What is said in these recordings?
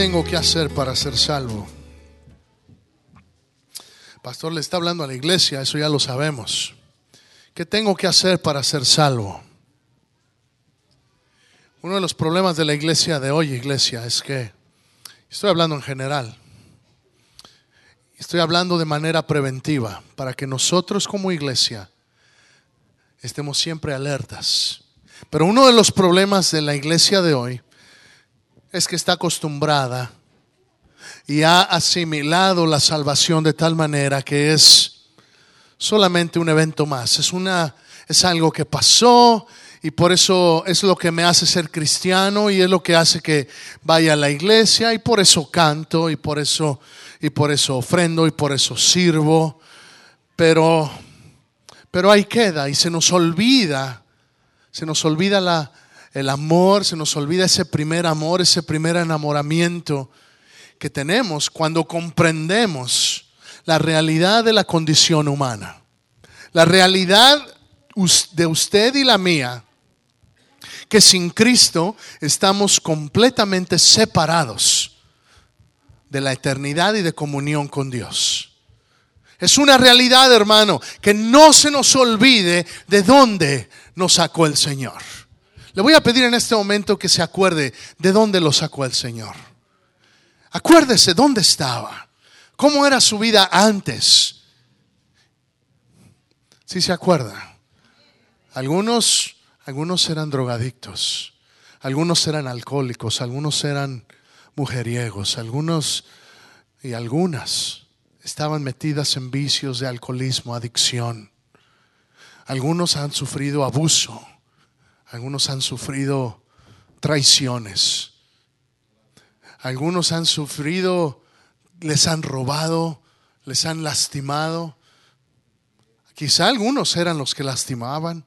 tengo que hacer para ser salvo? Pastor le está hablando a la iglesia, eso ya lo sabemos. ¿Qué tengo que hacer para ser salvo? Uno de los problemas de la iglesia de hoy, iglesia, es que, estoy hablando en general, estoy hablando de manera preventiva, para que nosotros como iglesia estemos siempre alertas. Pero uno de los problemas de la iglesia de hoy es que está acostumbrada y ha asimilado la salvación de tal manera que es solamente un evento más, es una es algo que pasó y por eso es lo que me hace ser cristiano y es lo que hace que vaya a la iglesia y por eso canto y por eso y por eso ofrendo y por eso sirvo, pero pero ahí queda y se nos olvida se nos olvida la, el amor, se nos olvida ese primer amor, ese primer enamoramiento que tenemos cuando comprendemos la realidad de la condición humana. La realidad de usted y la mía, que sin Cristo estamos completamente separados de la eternidad y de comunión con Dios. Es una realidad, hermano, que no se nos olvide de dónde nos sacó el Señor. Le voy a pedir en este momento que se acuerde de dónde lo sacó el Señor. Acuérdese dónde estaba, cómo era su vida antes. Si se acuerda, algunos, algunos eran drogadictos, algunos eran alcohólicos, algunos eran mujeriegos, algunos y algunas estaban metidas en vicios de alcoholismo, adicción. Algunos han sufrido abuso, algunos han sufrido traiciones. Algunos han sufrido, les han robado, les han lastimado. Quizá algunos eran los que lastimaban,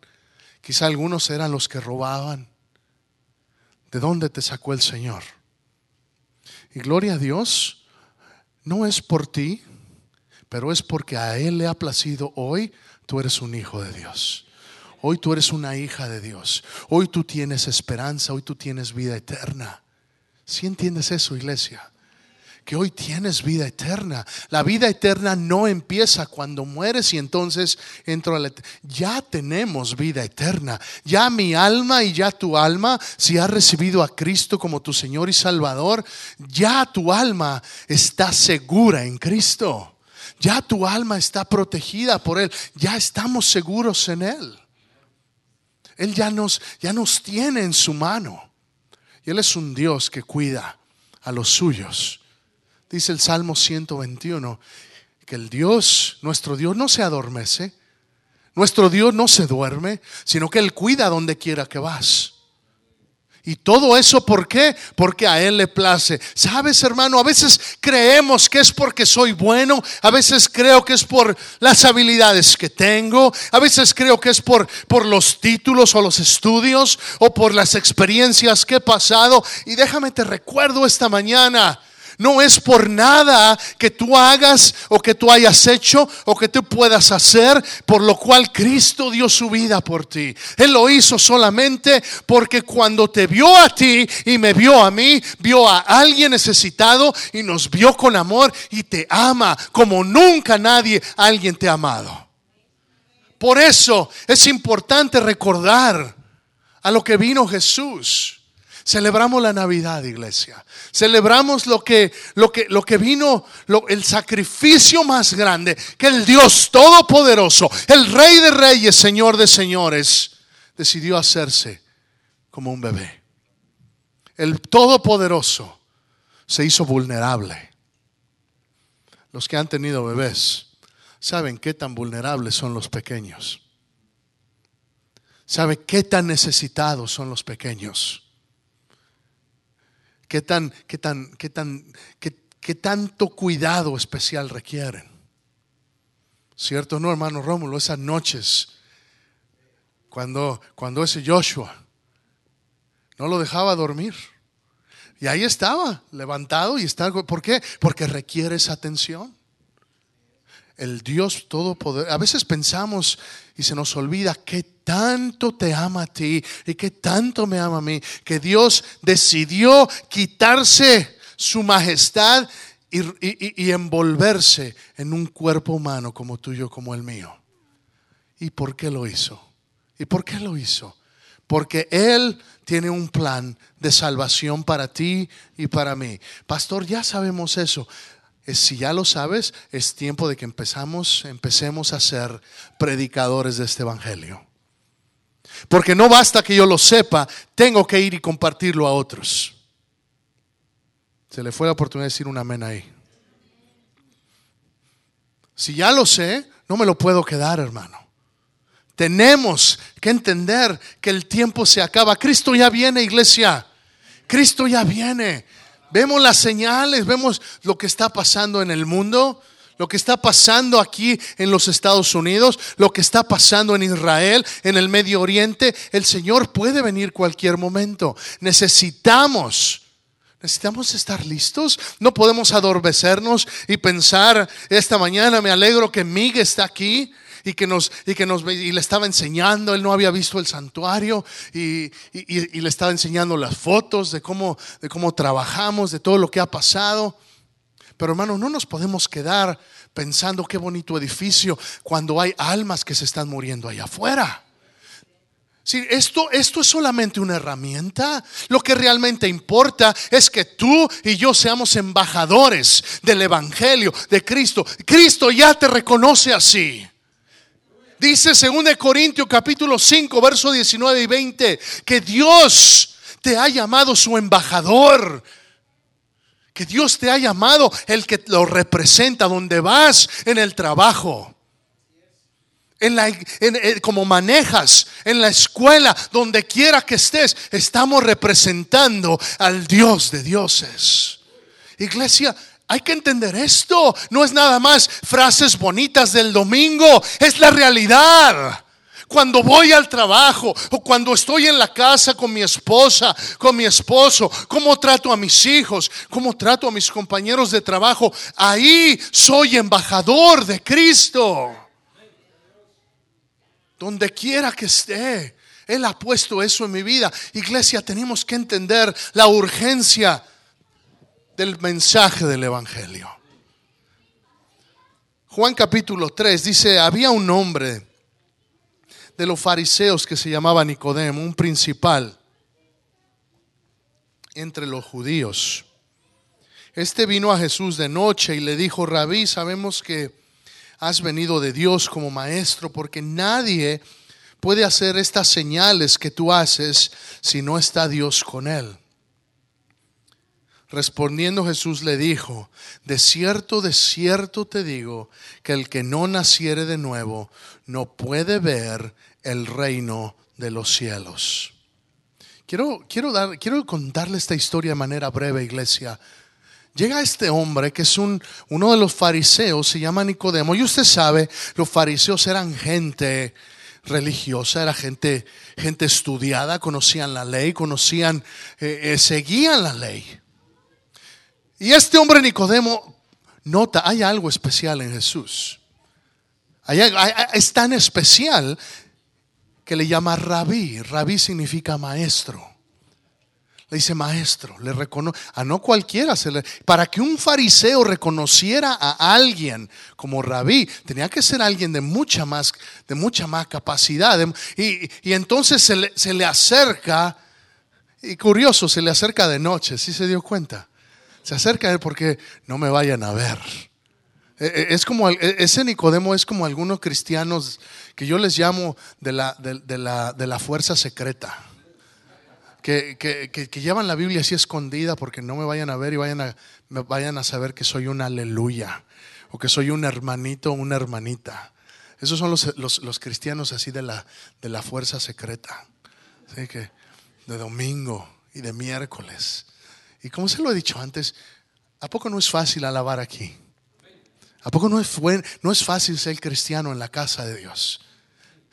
quizá algunos eran los que robaban. ¿De dónde te sacó el Señor? Y gloria a Dios, no es por ti, pero es porque a Él le ha placido hoy, tú eres un hijo de Dios. Hoy tú eres una hija de Dios. Hoy tú tienes esperanza, hoy tú tienes vida eterna. Si entiendes eso, iglesia? Que hoy tienes vida eterna. La vida eterna no empieza cuando mueres y entonces entro a la Ya tenemos vida eterna. Ya mi alma y ya tu alma, si has recibido a Cristo como tu Señor y Salvador, ya tu alma está segura en Cristo. Ya tu alma está protegida por Él. Ya estamos seguros en Él. Él ya nos, ya nos tiene en su mano. Y Él es un Dios que cuida a los suyos. Dice el Salmo 121 que el Dios, nuestro Dios no se adormece, nuestro Dios no se duerme, sino que Él cuida donde quiera que vas. Y todo eso, ¿por qué? Porque a Él le place. Sabes, hermano, a veces creemos que es porque soy bueno, a veces creo que es por las habilidades que tengo, a veces creo que es por, por los títulos o los estudios o por las experiencias que he pasado. Y déjame te recuerdo esta mañana. No es por nada que tú hagas o que tú hayas hecho o que tú puedas hacer, por lo cual Cristo dio su vida por ti. Él lo hizo solamente porque cuando te vio a ti y me vio a mí, vio a alguien necesitado y nos vio con amor y te ama como nunca nadie alguien te ha amado. Por eso es importante recordar a lo que vino Jesús. Celebramos la Navidad, iglesia. Celebramos lo que, lo que, lo que vino, el sacrificio más grande que el Dios Todopoderoso, el Rey de Reyes, Señor de Señores, decidió hacerse como un bebé. El Todopoderoso se hizo vulnerable. Los que han tenido bebés saben qué tan vulnerables son los pequeños. Saben qué tan necesitados son los pequeños qué tan, qué tan, qué tan, qué, tanto cuidado especial requieren. ¿Cierto? No, hermano Rómulo, esas noches, cuando, cuando ese Joshua no lo dejaba dormir. Y ahí estaba, levantado y está. ¿Por qué? Porque requiere esa atención. El Dios Todopoderoso. A veces pensamos y se nos olvida que tanto te ama a ti y que tanto me ama a mí, que Dios decidió quitarse su majestad y, envolverse en un cuerpo humano como tuyo, como el mío. ¿Y por qué lo hizo? ¿Y por qué lo hizo? Porque Él tiene un plan de salvación para ti y para mí. Pastor, ya sabemos eso. Si ya lo sabes, es tiempo de que empezamos, empecemos a ser predicadores de este Evangelio. Porque no basta que yo lo sepa, tengo que ir y compartirlo a otros. Se le fue la oportunidad de decir un amén ahí. Si ya lo sé, no me lo puedo quedar, hermano. Tenemos que entender que el tiempo se acaba. Cristo ya viene, iglesia. Cristo ya viene. Vemos las señales, vemos lo que está pasando en el mundo, lo que está pasando aquí en los Estados Unidos, lo que está pasando en Israel, en el Medio Oriente. El Señor puede venir cualquier momento. Necesitamos Necesitamos estar listos. No podemos adormecernos y pensar, esta mañana me alegro que Miguel está aquí y que nos y que nos y le estaba enseñando, él no había visto el santuario y, y, le estaba enseñando las fotos de cómo, de cómo trabajamos, de todo lo que ha pasado. Pero hermano, no nos podemos quedar pensando qué bonito edificio cuando hay almas que se están muriendo allá afuera esto, esto es solamente una herramienta. Lo que realmente importa es que tú y yo seamos embajadores del Evangelio de Cristo. Cristo ya te reconoce así. Dice 2 Corintios capítulo 5, verso 19 y 20, que Dios te ha llamado su embajador. Que Dios te ha llamado el que lo representa donde vas en el trabajo en la, como manejas, en la escuela, donde quiera que estés, estamos representando al Dios de dioses. Iglesia, hay que entender esto. No es nada más frases bonitas del domingo, es la realidad. Cuando voy al trabajo o cuando estoy en la casa con mi esposa, con mi esposo, cómo trato a mis hijos, cómo trato a mis compañeros de trabajo, ahí soy embajador de Cristo donde quiera que esté. Él ha puesto eso en mi vida. Iglesia, tenemos que entender la urgencia del mensaje del Evangelio. Juan capítulo 3 dice, había un hombre de los fariseos que se llamaba Nicodemo, un principal entre los judíos. Este vino a Jesús de noche y le dijo, rabí, sabemos que has venido de Dios como maestro, porque nadie puede hacer estas señales que tú haces si no está Dios con él. Respondiendo Jesús le dijo, de cierto, de cierto te digo, que el que no naciere de nuevo no puede ver el reino de los cielos. Quiero, quiero, quiero contarle esta historia de manera breve, iglesia. Llega este hombre que es un, uno de los fariseos, se llama Nicodemo, y usted sabe, los fariseos eran gente religiosa, era gente, gente estudiada, conocían la ley, conocían, eh, eh, seguían la ley. Y este hombre Nicodemo nota, hay algo especial en Jesús. es tan especial que le llama rabí. Rabí significa maestro. Le dice maestro, le reconoce, a no cualquiera se le, para que un fariseo reconociera a alguien como rabí, tenía que ser alguien de mucha más, de mucha más capacidad. y, entonces se le, se le, acerca, y curioso, se le acerca de noche, ¿sí se dio cuenta? Se acerca a él porque no me vayan a ver. E, e, es como, e, ese Nicodemo es como algunos cristianos que yo les llamo de la, de la, de la fuerza secreta que, llevan la Biblia así escondida porque no me vayan a ver y vayan a, me vayan a saber que soy un aleluya o que soy un hermanito o una hermanita. Esos son los, cristianos así de la, de la fuerza secreta. ¿sí? Que de domingo y de miércoles. Y como se lo he dicho antes, ¿a poco no es fácil alabar aquí? ¿A poco no es, no es fácil ser cristiano en la casa de Dios?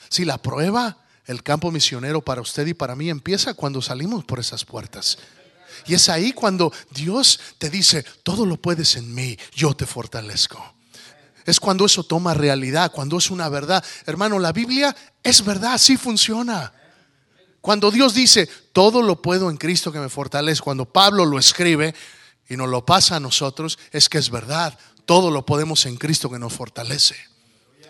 Si la prueba el campo misionero para usted y para mí empieza cuando salimos por esas puertas. Y es ahí cuando Dios te dice, todo lo puedes en mí, yo te fortalezco. Es cuando eso toma realidad, cuando es una verdad. Hermano, la Biblia es verdad, así funciona. Cuando Dios dice, todo lo puedo en Cristo que me fortalece, cuando Pablo lo escribe, y nos lo pasa a nosotros, es que es verdad. Todo lo podemos en Cristo que nos fortalece.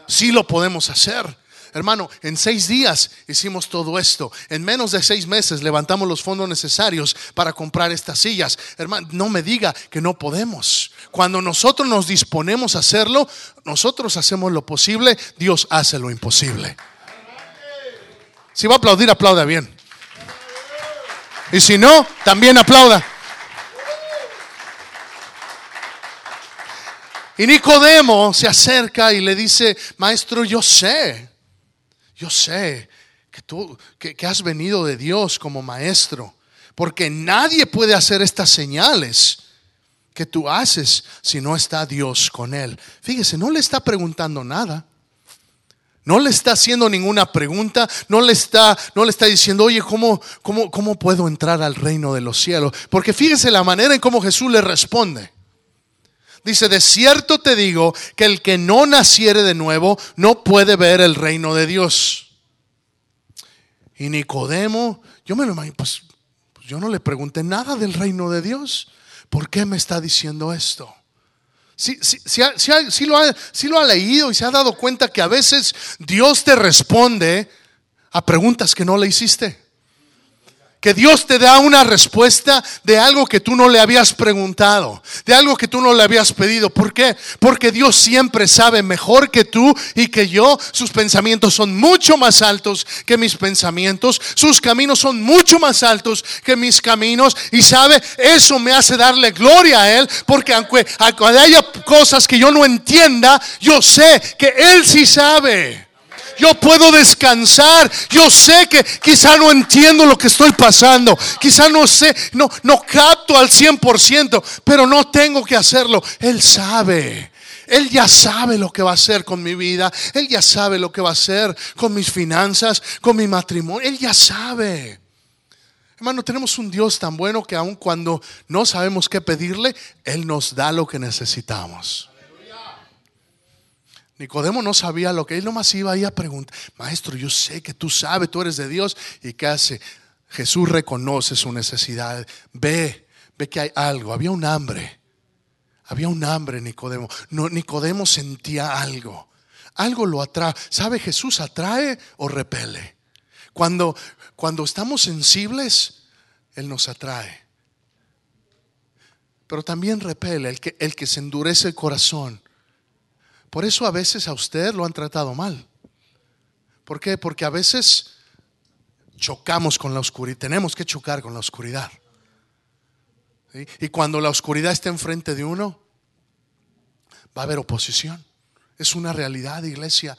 Sí lo podemos hacer. Hermano, en seis días hicimos todo esto. En menos de seis meses levantamos los fondos necesarios para comprar estas sillas. Hermano, no me diga que no podemos. Cuando nosotros nos disponemos a hacerlo, nosotros hacemos lo posible, Dios hace lo imposible. Si va a aplaudir, aplauda bien. Y si no, también aplauda. Y Nicodemo se acerca y le dice, maestro, yo sé yo sé que tú que, has venido de Dios como maestro, porque nadie puede hacer estas señales que tú haces si no está Dios con él. Fíjese, no le está preguntando nada. No le está haciendo ninguna pregunta, no le está, no le está diciendo, oye, ¿cómo, cómo, ¿cómo puedo entrar al reino de los cielos? Porque fíjese la manera en cómo Jesús le responde. Dice, de cierto te digo que el que no naciere de nuevo no puede ver el reino de Dios. Y Nicodemo, yo me lo imagino, pues, pues, yo no le pregunté nada del reino de Dios. ¿Por qué me está diciendo esto? Si, lo lo ha leído y se ha dado cuenta que a veces Dios te responde a preguntas que no le hiciste que Dios te da una respuesta de algo que tú no le habías preguntado, de algo que tú no le habías pedido. ¿Por qué? Porque Dios siempre sabe mejor que tú y que yo. Sus pensamientos son mucho más altos que mis pensamientos. Sus caminos son mucho más altos que mis caminos. Y sabe, eso me hace darle gloria a Él. Porque aunque, haya cosas que yo no entienda, yo sé que Él sí sabe yo puedo descansar. Yo sé que quizá no entiendo lo que estoy pasando. Quizá no sé, no, no capto al 100%, pero no tengo que hacerlo. Él sabe. Él ya sabe lo que va a hacer con mi vida. Él ya sabe lo que va a hacer con mis finanzas, con mi matrimonio. Él ya sabe. Hermano, tenemos un Dios tan bueno que aun cuando no sabemos qué pedirle, Él nos da lo que necesitamos. Nicodemo no sabía lo que él nomás iba ahí a preguntar, maestro, yo sé que tú sabes, tú eres de Dios. ¿Y qué hace? Jesús reconoce su necesidad. Ve, ve que hay algo. Había un hambre. Había un hambre, Nicodemo. No, Nicodemo sentía algo. Algo lo atrae. ¿Sabe? Jesús atrae o repele. Cuando, cuando estamos sensibles, Él nos atrae. Pero también repele el que, el que se endurece el corazón por eso a veces a usted lo han tratado mal. ¿Por qué? Porque a veces chocamos con la oscuridad, tenemos que chocar con la oscuridad. Y cuando la oscuridad está enfrente de uno, va a haber oposición. Es una realidad, iglesia.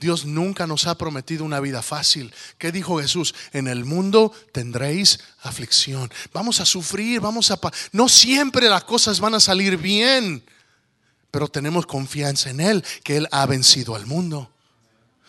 Dios nunca nos ha prometido una vida fácil. ¿Qué dijo Jesús? En el mundo tendréis aflicción. Vamos a sufrir, vamos a... No siempre las cosas van a salir bien pero tenemos confianza en Él, que Él ha vencido al mundo.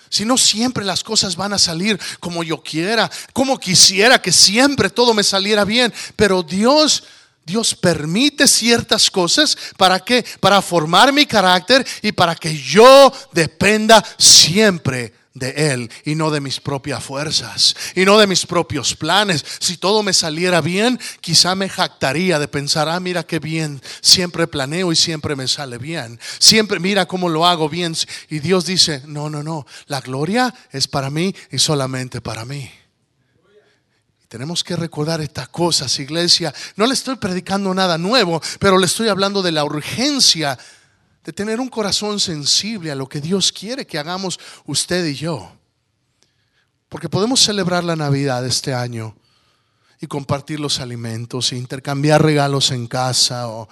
Si no siempre las cosas van a salir como yo quiera, como quisiera que siempre todo me saliera bien, pero Dios Dios permite ciertas cosas. Para que para formar mi carácter y para que yo dependa siempre de Él y no de mis propias fuerzas y no de mis propios planes. Si todo me saliera bien, quizá me jactaría de pensar, ah, mira qué bien, siempre planeo y siempre me sale bien. Siempre mira cómo lo hago bien. Y Dios dice, no, no, no, la gloria es para mí y solamente para mí. Tenemos que recordar estas cosas, iglesia. No le estoy predicando nada nuevo, pero le estoy hablando de la urgencia de tener un corazón sensible a lo que Dios quiere que hagamos usted y yo. Porque podemos celebrar la Navidad este año y compartir los alimentos, e intercambiar regalos en casa o,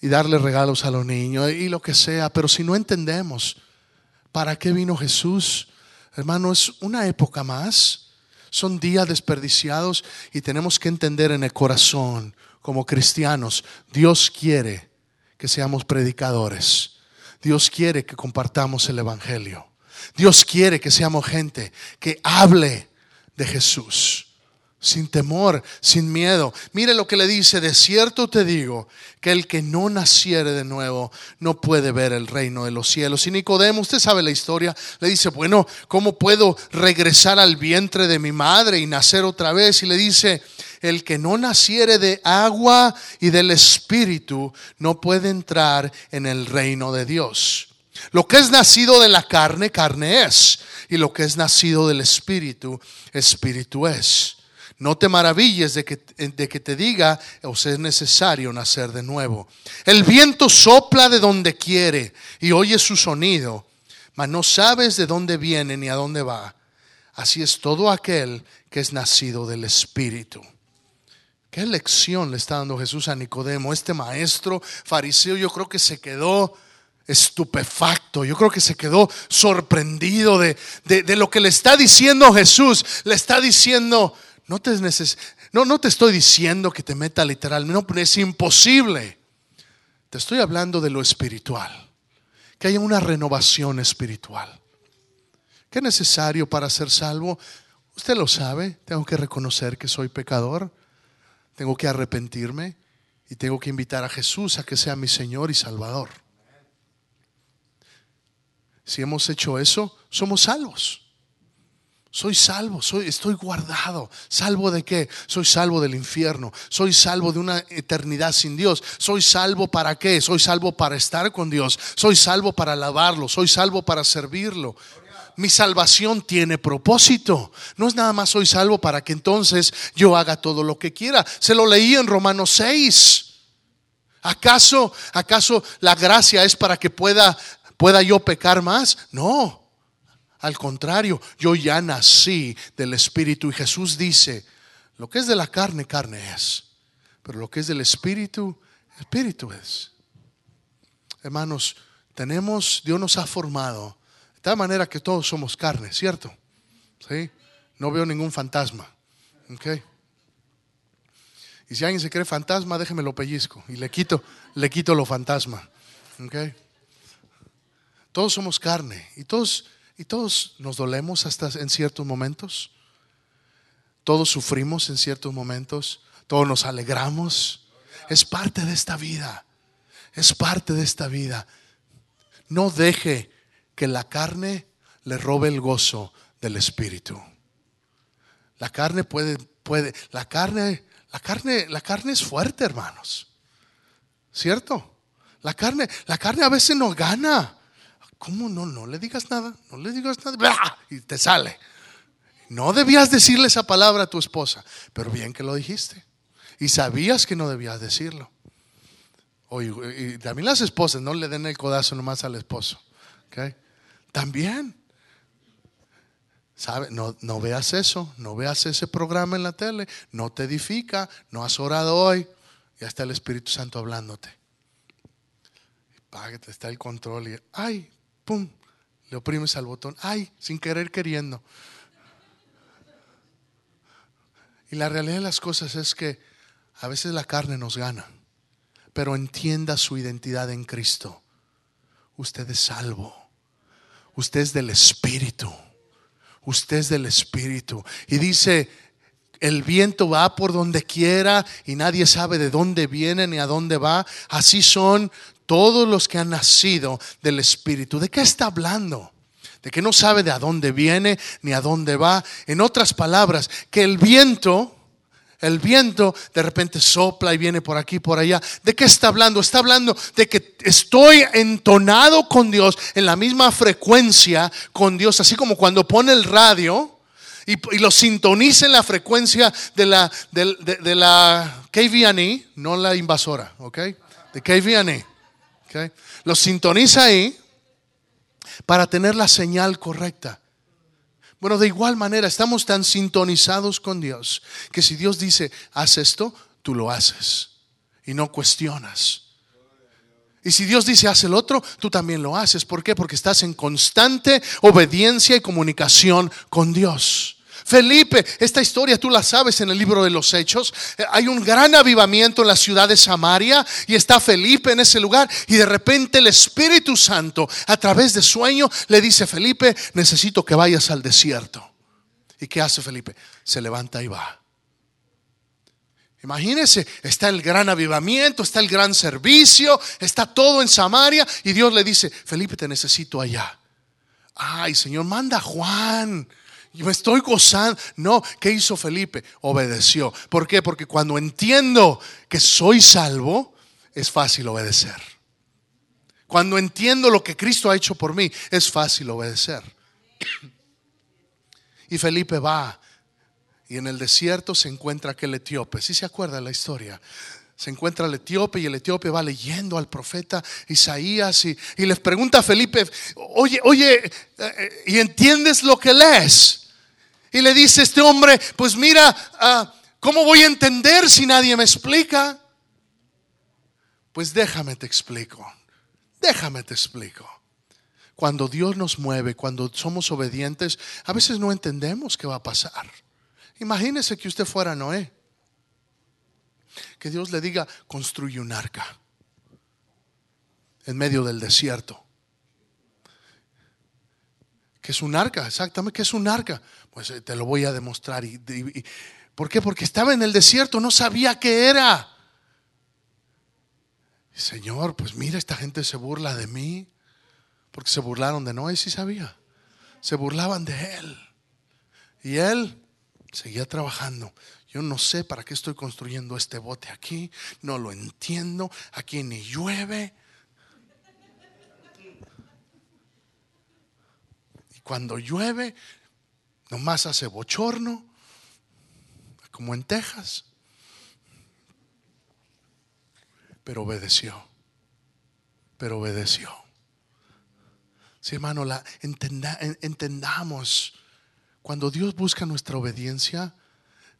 y darle regalos a los niños y lo que sea, pero si no entendemos para qué vino Jesús, hermano, es una época más, son días desperdiciados y tenemos que entender en el corazón como cristianos, Dios quiere que seamos predicadores. Dios quiere que compartamos el Evangelio. Dios quiere que seamos gente que hable de Jesús. Sin temor, sin miedo. Mire lo que le dice, de cierto te digo que el que no naciere de nuevo no puede ver el reino de los cielos. Y Nicodemo, usted sabe la historia, le dice, bueno, ¿cómo puedo regresar al vientre de mi madre y nacer otra vez? Y le dice, el que no naciere de agua y del Espíritu no puede entrar en el reino de Dios. Lo que es nacido de la carne, carne es. Y lo que es nacido del Espíritu, Espíritu es. No te maravilles de que, de que te diga, o sea, es necesario nacer de nuevo. El viento sopla de donde quiere y oye su sonido, mas no sabes de dónde viene ni a dónde va. Así es todo aquel que es nacido del Espíritu. ¿Qué lección le está dando Jesús a Nicodemo? Este maestro fariseo yo creo que se quedó estupefacto, yo creo que se quedó sorprendido de, de lo que le está diciendo Jesús. Le está diciendo, no te, no, no te estoy diciendo que te meta literalmente, no, es imposible. Te estoy hablando de lo espiritual, que haya una renovación espiritual. ¿Qué es necesario para ser salvo? Usted lo sabe, tengo que reconocer que soy pecador, tengo que arrepentirme y tengo que invitar a Jesús a que sea mi Señor y Salvador. Si hemos hecho eso, somos salvos. Soy salvo, soy, estoy guardado. ¿Salvo de qué? Soy salvo del infierno. Soy salvo de una eternidad sin Dios. Soy salvo para qué? Soy salvo para estar con Dios. Soy salvo para alabarlo. Soy salvo para servirlo. Mi salvación tiene propósito. No es nada más soy salvo para que entonces yo haga todo lo que quiera. Se lo leí en Romanos 6. ¿Acaso, acaso la gracia es para que pueda, pueda yo pecar más? No. Al contrario, yo ya nací del Espíritu y Jesús dice, lo que es de la carne, carne es, pero lo que es del Espíritu, Espíritu es. Hermanos, tenemos, Dios nos ha formado tal manera que todos somos carne, ¿cierto? ¿Sí? No veo ningún fantasma. ¿ok? Y si alguien se cree fantasma, déjeme lo pellizco y le quito, le quito lo fantasma. ¿ok? Todos somos carne y todos y todos nos dolemos hasta en ciertos momentos. Todos sufrimos en ciertos momentos. Todos nos alegramos. Es parte de esta vida. Es parte de esta vida. No deje que la carne le robe el gozo del espíritu. La carne puede, puede, la carne, la carne, la carne es fuerte, hermanos. ¿Cierto? La carne, la carne a veces nos gana. ¿Cómo no? No le digas nada, no le digas nada, y te sale. No debías decirle esa palabra a tu esposa, pero bien que lo dijiste. Y sabías que no debías decirlo. y también las esposas, no le den el codazo nomás al esposo. También. ¿Sabe? No, no veas eso, no veas ese programa en la tele, no te edifica, no has orado hoy, ya está el Espíritu Santo hablándote. Y está el control y, ay, ¡pum! Le oprimes al botón. ¡Ay! Sin querer queriendo. Y la realidad de las cosas es que a veces la carne nos gana, pero entienda su identidad en Cristo. Usted es salvo. Usted es del Espíritu. Usted es del Espíritu. Y dice, el viento va por donde quiera y nadie sabe de dónde viene ni a dónde va. Así son todos los que han nacido del Espíritu. ¿De qué está hablando? De que no sabe de a dónde viene ni a dónde va. En otras palabras, que el viento, el viento de repente sopla y viene por aquí, por allá. ¿De qué está hablando? Está hablando de que estoy entonado con Dios en la misma frecuencia con Dios, así como cuando pone el radio. Y, lo sintoniza en la frecuencia de la, de, la KVNE, no la invasora, ¿ok? De KVNE. Lo sintoniza ahí para tener la señal correcta. Bueno, de igual manera, estamos tan sintonizados con Dios que si Dios dice, haz esto, tú lo haces y no cuestionas. Y si Dios dice, haz el otro, tú también lo haces. ¿Por qué? Porque estás en constante obediencia y comunicación con Dios. Felipe, esta historia tú la sabes en el libro de los Hechos. Eh, hay un gran avivamiento en la ciudad de Samaria y está Felipe en ese lugar y de repente el Espíritu Santo a través de sueño le dice, Felipe, necesito que vayas al desierto. ¿Y qué hace Felipe? Se levanta y va. Imagínese, está el gran avivamiento, está el gran servicio, está todo en Samaria y Dios le dice, Felipe, te necesito allá. Ay, Señor, manda a Juan me estoy gozando. No, ¿qué hizo Felipe? Obedeció. ¿Por qué? Porque cuando entiendo que soy salvo, es fácil obedecer. Cuando entiendo lo que Cristo ha hecho por mí, es fácil obedecer. Y Felipe va y en el desierto se encuentra aquel etíope. Si se acuerda la historia? Se encuentra el etíope y el etíope va leyendo al profeta Isaías y, y les pregunta a Felipe, oye, oye, eh, ¿y entiendes lo que lees? Y le dice este hombre, pues mira, ah, ¿cómo voy a entender si nadie me explica? Pues déjame te explico, déjame te explico. Cuando Dios nos mueve, cuando somos obedientes, a veces no entendemos qué va a pasar. Imagínese que usted fuera Noé. Que Dios le diga, construye un arca en medio del desierto. ¿Qué es un arca? Exactamente, ¿qué es un arca? Pues eh, te lo voy a demostrar. Y, ¿Por qué? Porque estaba en el desierto, no sabía qué era. Señor, pues mira, esta gente se burla de mí. Porque se burlaron de Noé, sí sabía. Se burlaban de él. Y él seguía trabajando. Yo no sé para qué estoy construyendo este bote aquí, no lo entiendo, aquí ni llueve. Cuando llueve, nomás hace bochorno, como en Texas. Pero obedeció, pero obedeció. Sí, hermano, la, entendamos, cuando Dios busca nuestra obediencia,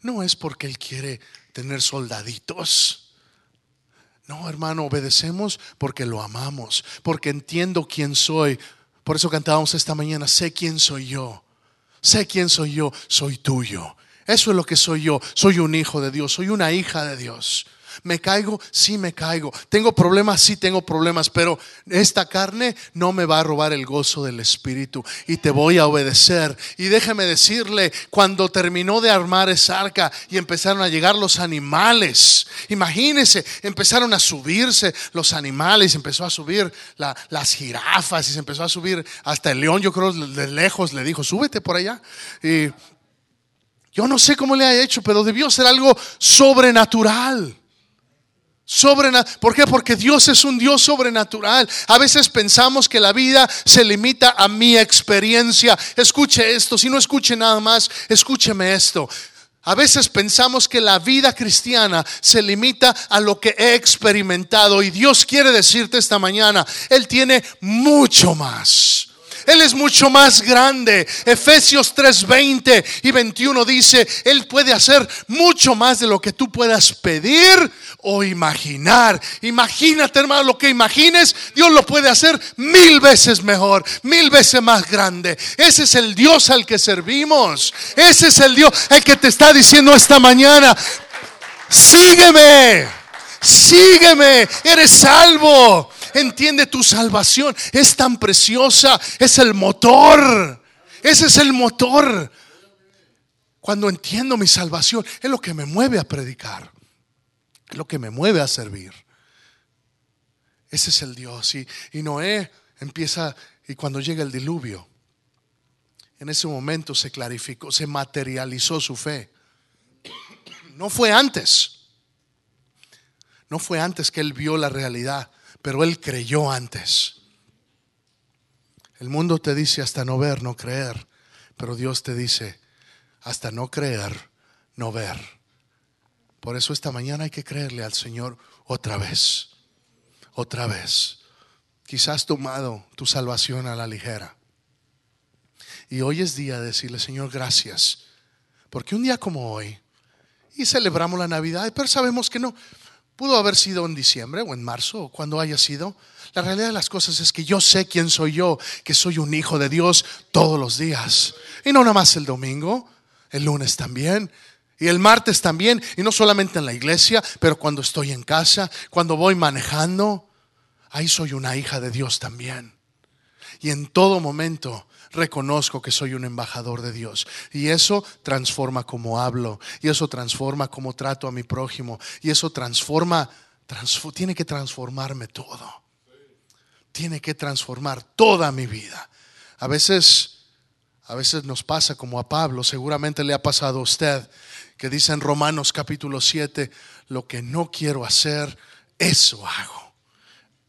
no es porque Él quiere tener soldaditos. No, hermano, obedecemos porque lo amamos, porque entiendo quién soy. Por eso cantábamos esta mañana, sé quién soy yo. Sé quién soy yo, soy tuyo. Eso es lo que soy yo. Soy un hijo de Dios, soy una hija de Dios. ¿Me caigo? Sí me caigo. ¿Tengo problemas? Sí tengo problemas, pero esta carne no me va a robar el gozo del Espíritu y te voy a obedecer. Y déjeme decirle, cuando terminó de armar esa arca y empezaron a llegar los animales, imagínense, empezaron a subirse los animales, empezó a subir las jirafas y se empezó a subir hasta el león, yo creo de lejos le dijo, súbete por allá. Y yo no sé cómo le ha hecho, pero debió ser algo sobrenatural. Sobrenatural. ¿Por qué? Porque Dios es un Dios sobrenatural. A veces pensamos que la vida se limita a mi experiencia. Escuche esto, si no escuche nada más, escúcheme esto. A veces pensamos que la vida cristiana se limita a lo que he experimentado y Dios quiere decirte esta mañana, Él tiene mucho más. Él es mucho más grande. Efesios 3:20 y 21 dice, Él puede hacer mucho más de lo que tú puedas pedir o imaginar. Imagínate, hermano, lo que imagines, Dios lo puede hacer mil veces mejor, mil veces más grande. Ese es el Dios al que servimos. Ese es el Dios el que te está diciendo esta mañana, sígueme, sígueme, eres salvo entiende tu salvación. Es tan preciosa, es el motor. Ese es el motor. Cuando entiendo mi salvación, es lo que me mueve a predicar. Es lo que me mueve a servir. Ese es el Dios. Y, y Noé empieza, y cuando llega el diluvio, en ese momento se clarificó, se materializó su fe. No fue antes. No fue antes que él vio la realidad pero él creyó antes. El mundo te dice hasta no ver, no creer, pero Dios te dice hasta no creer, no ver. Por eso esta mañana hay que creerle al Señor otra vez, otra vez. Quizás tomado tu salvación a la ligera. Y hoy es día de decirle, Señor, gracias. Porque un día como hoy, y celebramos la Navidad, pero sabemos que no, Pudo haber sido en diciembre o en marzo o cuando haya sido. La realidad de las cosas es que yo sé quién soy yo, que soy un hijo de Dios todos los días. Y no nada más el domingo, el lunes también. Y el martes también, y no solamente en la iglesia, pero cuando estoy en casa, cuando voy manejando, ahí soy una hija de Dios también. Y en todo momento reconozco que soy un embajador de Dios. Y eso transforma como hablo, y eso transforma como trato a mi prójimo, y eso transforma, tiene que transformarme todo. Tiene que transformar toda mi vida. A veces A veces nos pasa como a Pablo, seguramente le ha pasado a usted, que dice en Romanos capítulo 7, lo que no quiero hacer, eso hago.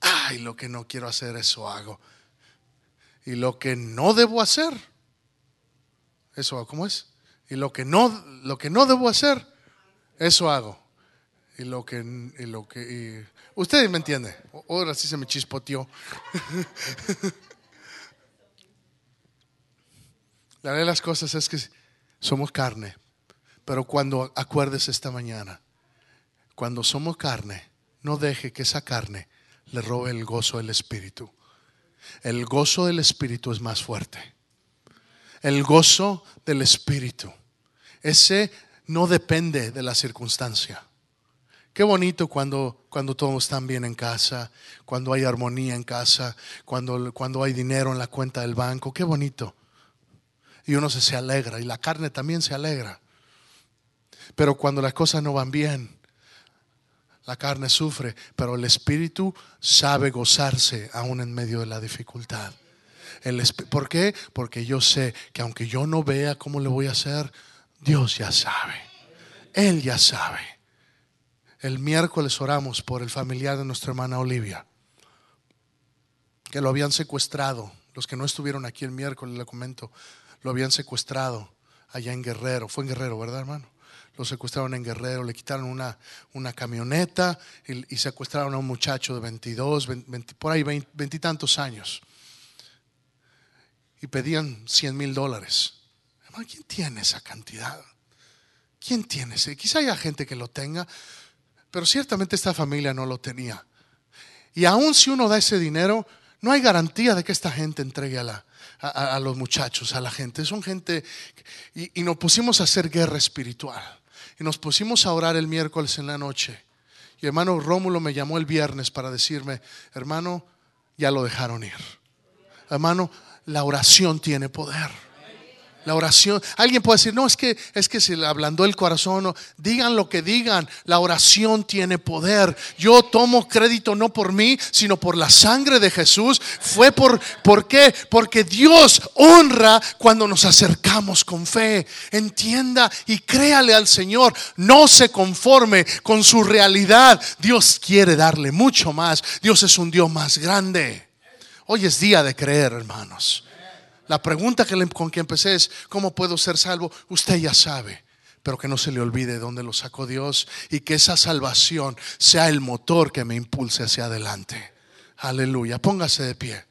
Ay, lo que no quiero hacer, eso hago. Y lo que no debo hacer, eso. ¿Cómo es? Y lo que no, lo que no debo hacer, eso hago. Y lo que, y lo que, ustedes me entienden. Ahora sí se me chispoteó. La de las cosas es que somos carne. Pero cuando acuerdes esta mañana, cuando somos carne, no deje que esa carne le robe el gozo del Espíritu. El gozo del Espíritu es más fuerte. El gozo del Espíritu. Ese no depende de la circunstancia. Qué bonito cuando, cuando todos están bien en casa, cuando hay armonía en casa, cuando, cuando hay dinero en la cuenta del banco. Qué bonito. Y uno se, se alegra y la carne también se alegra. Pero cuando las cosas no van bien, la carne sufre, pero el espíritu sabe gozarse aún en medio de la dificultad. ¿Por qué? Porque yo sé que aunque yo no vea cómo le voy a hacer, Dios ya sabe. Él ya sabe. El miércoles oramos por el familiar de nuestra hermana Olivia, que lo habían secuestrado. Los que no estuvieron aquí el miércoles, le comento, lo habían secuestrado allá en Guerrero. Fue en Guerrero, ¿verdad, hermano? Lo secuestraron en Guerrero, le quitaron una, una camioneta y, secuestraron a un muchacho de 22, por ahí veintitantos años. Y pedían 100 mil dólares. ¿quién tiene esa cantidad? ¿Quién tiene ese? Quizá haya gente que lo tenga, pero ciertamente esta familia no lo tenía. Y aun si uno da ese dinero, no hay garantía de que esta gente entregue a, la, a, los muchachos, a la gente. Son gente, y, nos pusimos a hacer guerra espiritual. Y nos pusimos a orar el miércoles en la noche. Y hermano Rómulo me llamó el viernes para decirme, hermano, ya lo dejaron ir. Hermano, la oración tiene poder. La oración, alguien puede decir, no, es que es que se le ablandó el corazón. Digan lo que digan, la oración tiene poder. Yo tomo crédito no por mí, sino por la sangre de Jesús. Fue por, ¿por qué? Porque Dios honra cuando nos acercamos con fe. Entienda y créale al Señor. No se conforme con su realidad. Dios quiere darle mucho más. Dios es un Dios más grande. Hoy es día de creer, hermanos. La pregunta que con que empecé es, ¿cómo puedo ser salvo? Usted ya sabe, pero que no se le olvide dónde lo sacó Dios y que esa salvación sea el motor que me impulse hacia adelante. Aleluya, póngase de pie.